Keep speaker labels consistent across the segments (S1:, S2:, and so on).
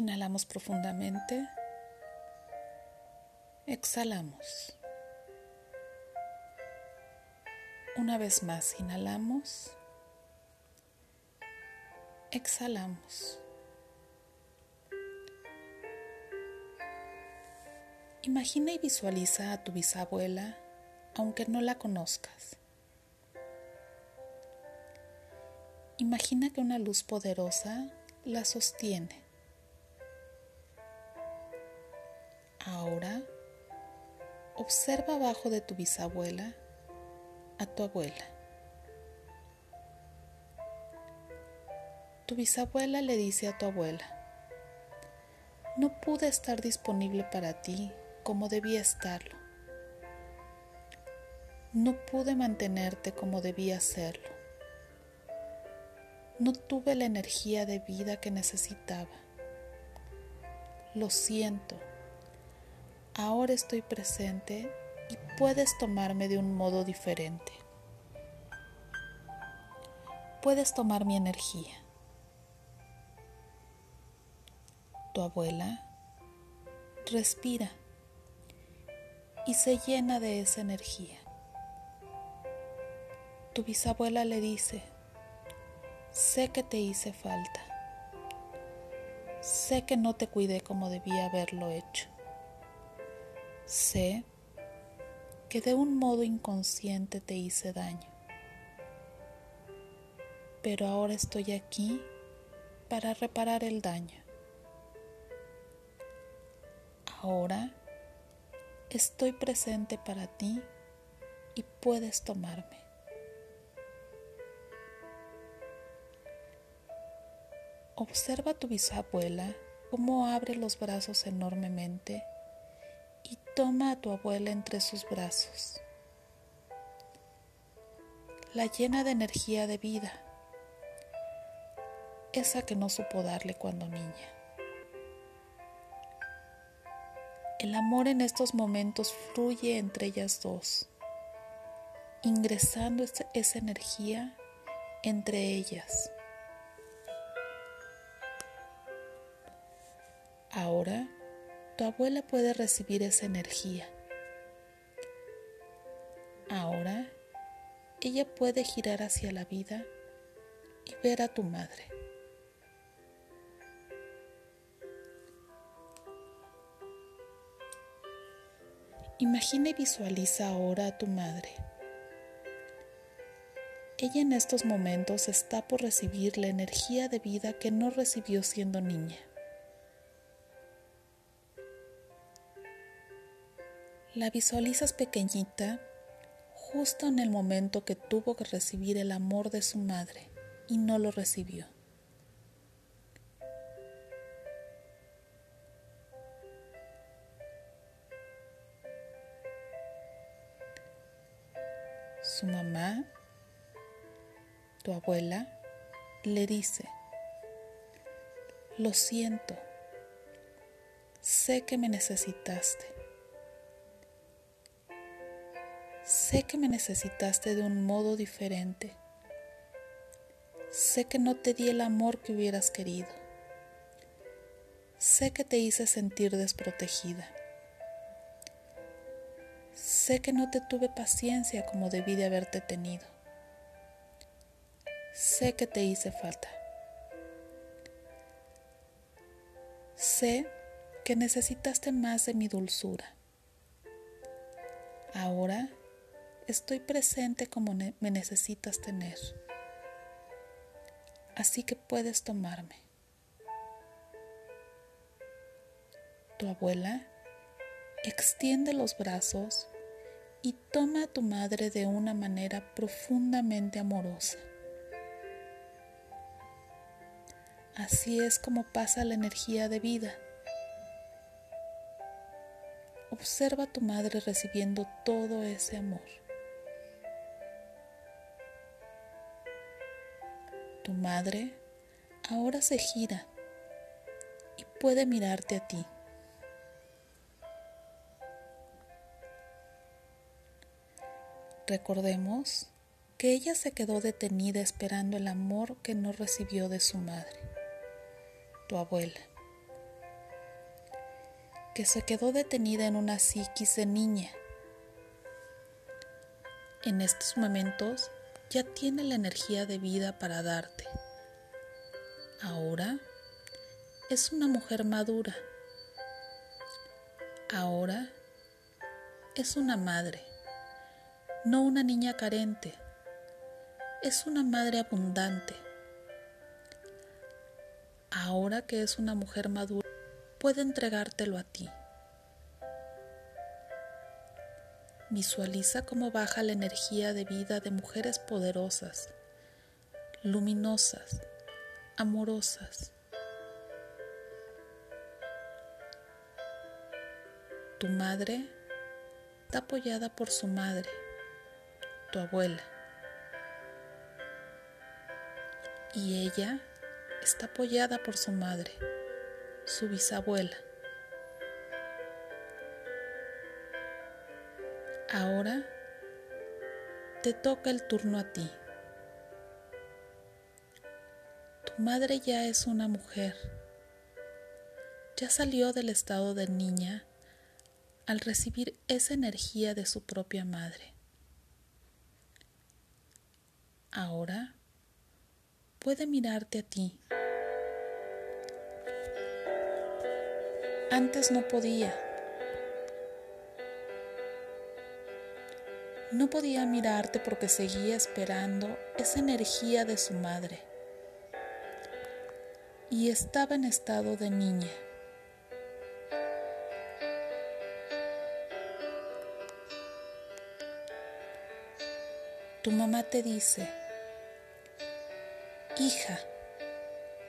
S1: Inhalamos profundamente. Exhalamos. Una vez más, inhalamos. Exhalamos. Imagina y visualiza a tu bisabuela aunque no la conozcas. Imagina que una luz poderosa la sostiene. Ahora, observa abajo de tu bisabuela a tu abuela. Tu bisabuela le dice a tu abuela, no pude estar disponible para ti como debía estarlo. No pude mantenerte como debía hacerlo. No tuve la energía de vida que necesitaba. Lo siento. Ahora estoy presente y puedes tomarme de un modo diferente. Puedes tomar mi energía. Tu abuela respira y se llena de esa energía. Tu bisabuela le dice, sé que te hice falta, sé que no te cuidé como debía haberlo hecho, sé que de un modo inconsciente te hice daño, pero ahora estoy aquí para reparar el daño. Ahora estoy presente para ti y puedes tomarme. Observa a tu bisabuela cómo abre los brazos enormemente toma a tu abuela entre sus brazos. La llena de energía de vida, esa que no supo darle cuando niña. El amor en estos momentos fluye entre ellas dos, ingresando esa energía entre ellas. Ahora tu abuela puede recibir esa energía. Ahora ella puede girar hacia la vida y ver a tu madre. Imagina y visualiza ahora a tu madre. Ella en estos momentos está por recibir la energía de vida que no recibió siendo niña. La visualizas pequeñita justo en el momento que tuvo que recibir el amor de su madre y no lo recibió. su mamá, tu abuela, le dice, lo siento, sé que me necesitaste, sé que me necesitaste de un modo diferente, sé que no te di el amor que hubieras querido, sé que te hice sentir desprotegida. Sé que no te tuve paciencia como debí de haberte tenido. Sé que te hice falta. Sé que necesitaste más de mi dulzura. Ahora estoy presente como me necesitas tener. Así que puedes tomarme. Tu abuela extiende los brazos y toma a tu madre de una manera profundamente amorosa. Así es como pasa la energía de vida. Observa a tu madre recibiendo todo ese amor. Tu madre ahora se gira y puede mirarte a ti. Recordemos que ella se quedó detenida esperando el amor que no recibió de su madre, tu abuela. que se quedó detenida en una psiquis de niña. En estos momentos ya tiene la energía de vida para darte. Ahora es una mujer madura. Ahora es una madre, no una niña carente. Es una madre abundante. Ahora que es una mujer madura, puede entregártelo a ti. Visualiza cómo baja la energía de vida de mujeres poderosas, luminosas, amorosas. Tu madre está apoyada por su madre, tu abuela. Y ella está apoyada por su madre, su bisabuela. Ahora te toca el turno a ti. Tu madre ya es una mujer. Ya salió del estado de niña al recibir esa energía de su propia madre. Ahora puede mirarte a ti. Antes no podía. No podía mirarte porque seguía esperando esa energía de su madre. Y estaba en estado de niña. Tu mamá te dice, hija,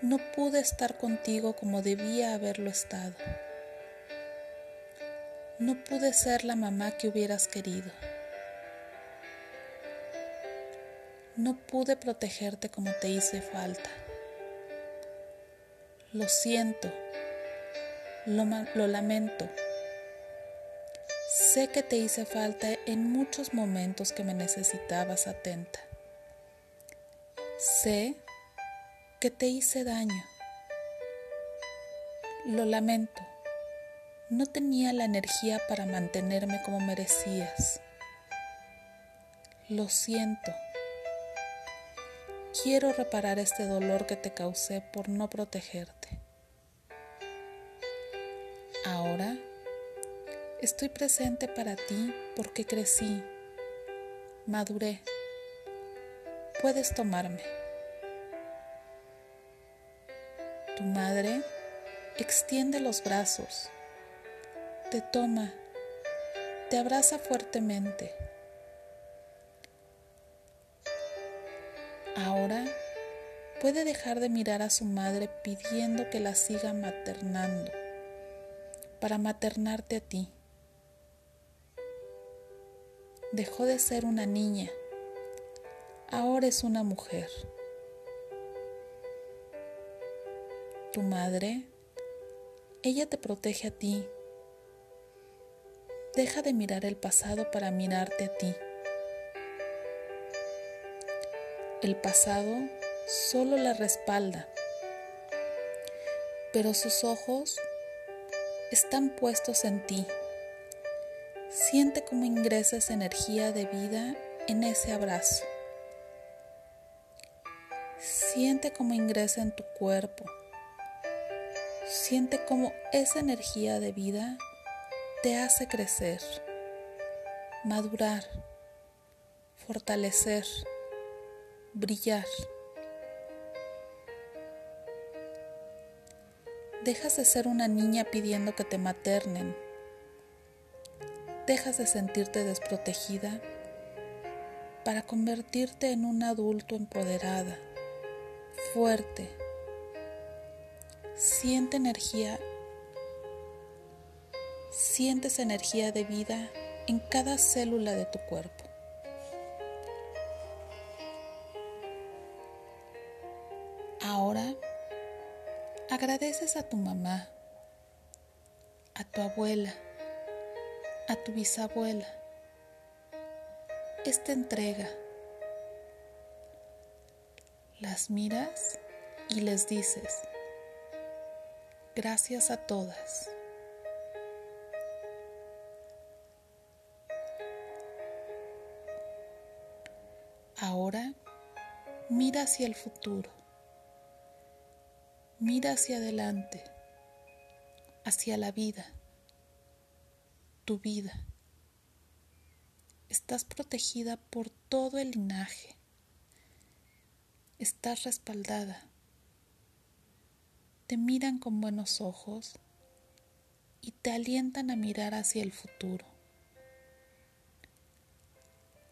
S1: no pude estar contigo como debía haberlo estado. No pude ser la mamá que hubieras querido. No pude protegerte como te hice falta. Lo siento, lo, lo, lamento. Sé que te hice falta en muchos momentos que me necesitabas atenta. Sé que te hice daño. Lo lamento. No tenía la energía para mantenerme como merecías. Lo siento. Quiero reparar este dolor que te causé por no protegerte. Ahora estoy presente para ti porque crecí, maduré. Puedes tomarme. Tu madre extiende los brazos, te toma, te abraza fuertemente Ahora puede dejar de mirar a su madre pidiendo que la siga maternando para maternarte a ti. Dejó de ser una niña, ahora es una mujer. Tu madre, ella te protege a ti. Deja de mirar el pasado para mirarte a ti. El pasado solo la respalda, pero sus ojos están puestos en ti. Siente cómo ingresa esa energía de vida en ese abrazo. Siente cómo ingresa en tu cuerpo. Siente cómo esa energía de vida te hace crecer, madurar, fortalecer brillar. Dejas de ser una niña pidiendo que te maternen. Dejas de sentirte desprotegida para convertirte en un adulto empoderada, fuerte. Siente energía, sientes energía de vida en cada célula de tu cuerpo. agradeces a tu mamá, a tu abuela, a tu bisabuela esta entrega. Las miras y les dices, gracias a todas. Ahora mira hacia el futuro. Mira hacia adelante, hacia la vida, tu vida. Estás protegida por todo el linaje. Estás respaldada. Te miran con buenos ojos y te alientan a mirar hacia el futuro,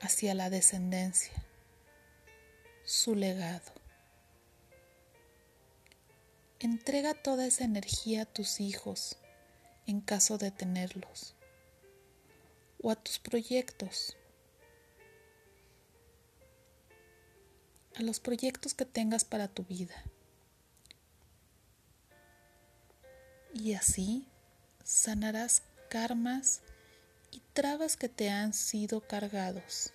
S1: hacia la descendencia, su legado. Entrega toda esa energía a tus hijos en caso de tenerlos o a tus proyectos, a los proyectos que tengas para tu vida. Y así sanarás karmas y trabas que te han sido cargados.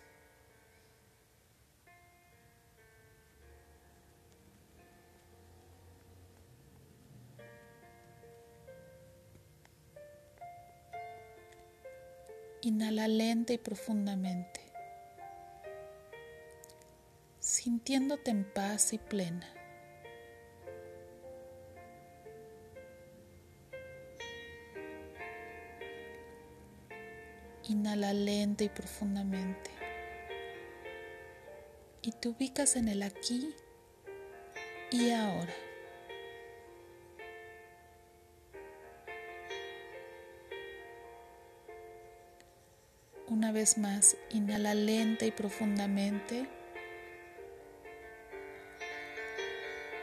S1: Inhala lenta y profundamente, sintiéndote en paz y plena. Inhala lenta y profundamente. Y te ubicas en el aquí y ahora. Una vez más, inhala lenta y profundamente.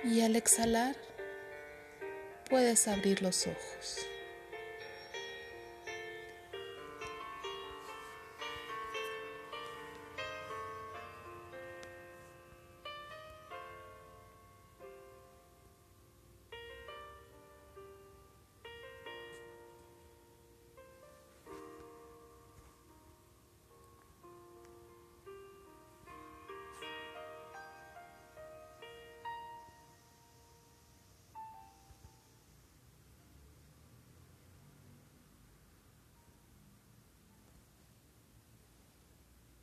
S1: Y al exhalar, puedes abrir los ojos.